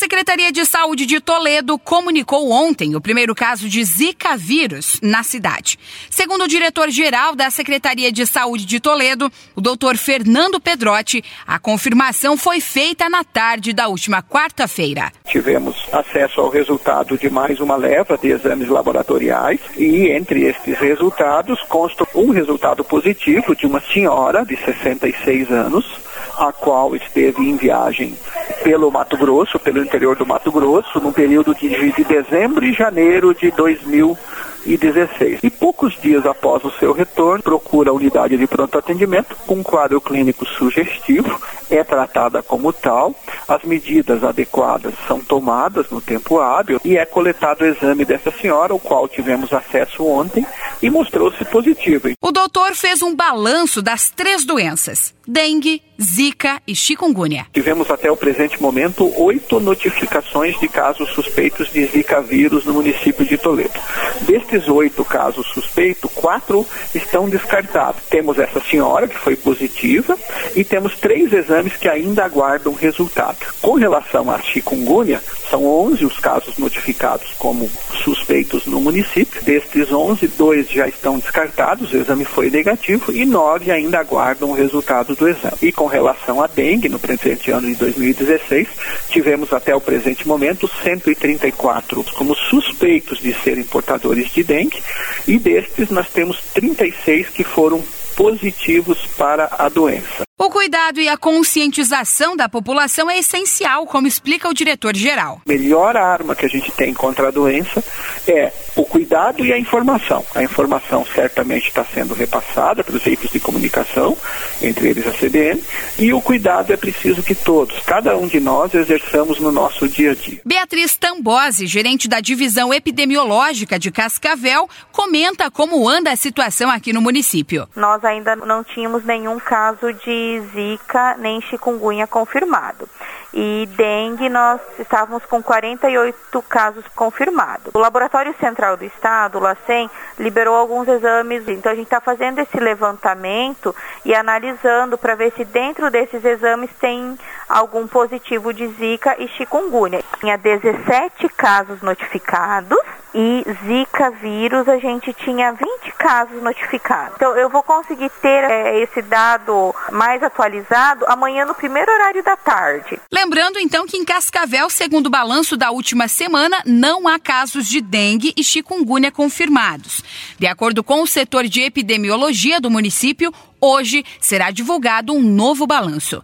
Secretaria de Saúde de Toledo comunicou ontem o primeiro caso de Zika vírus na cidade. Segundo o diretor-geral da Secretaria de Saúde de Toledo, o doutor Fernando Pedrotti, a confirmação foi feita na tarde da última quarta-feira. Tivemos acesso ao resultado de mais uma leva de exames laboratoriais e entre estes resultados consta um resultado positivo de uma senhora de 66 anos, a qual esteve em viagem pelo Mato Grosso, pelo interior do Mato Grosso, no período de, de dezembro e janeiro de 2016. E poucos dias após o seu retorno, procura a unidade de pronto atendimento com um quadro clínico sugestivo, é tratada como tal, as medidas adequadas são tomadas no tempo hábil e é coletado o exame dessa senhora, o qual tivemos acesso ontem e mostrou-se positivo. O doutor fez um balanço das três doenças: dengue, zika e chikungunya. Tivemos até o presente momento oito notificações de casos suspeitos de zika vírus no município de Toledo. Destes oito casos suspeitos, quatro estão descartados. Temos essa senhora que foi positiva e temos três exames que ainda aguardam resultado. Com relação à chikungunya, são 11 os casos notificados como suspeitos no município. Destes 11, dois já estão descartados, o exame foi negativo e nove ainda aguardam o resultado do exame. E com relação à dengue, no presente ano de 2016, tivemos até o presente momento 134 como suspeitos de serem portadores de dengue e destes nós temos 36 que foram positivos para a doença. O cuidado e a conscientização da população é essencial, como explica o diretor-geral. Melhor arma que a gente tem contra a doença é o cuidado e a informação. A informação certamente está sendo repassada pelos veículos de comunicação, entre eles a CBN, e o cuidado é preciso que todos, cada um de nós, exerçamos no nosso dia a dia. Beatriz Tambose, gerente da divisão epidemiológica de Cascavel, comenta como anda a situação aqui no município. Nós ainda não tínhamos nenhum caso Zika nem chikungunya confirmado. E dengue nós estávamos com 48 casos confirmados. O Laboratório Central do Estado, o LACEN, liberou alguns exames, então a gente está fazendo esse levantamento e analisando para ver se dentro desses exames tem algum positivo de Zika e chikungunya. Tinha 17 casos notificados e Zika vírus a gente tinha 20 casos notificados. Então eu vou conseguir ter é, esse dado mais atualizado amanhã no primeiro horário da tarde. Lembrando então que em Cascavel, segundo o balanço da última semana, não há casos de dengue e chikungunya confirmados. De acordo com o setor de epidemiologia do município, hoje será divulgado um novo balanço.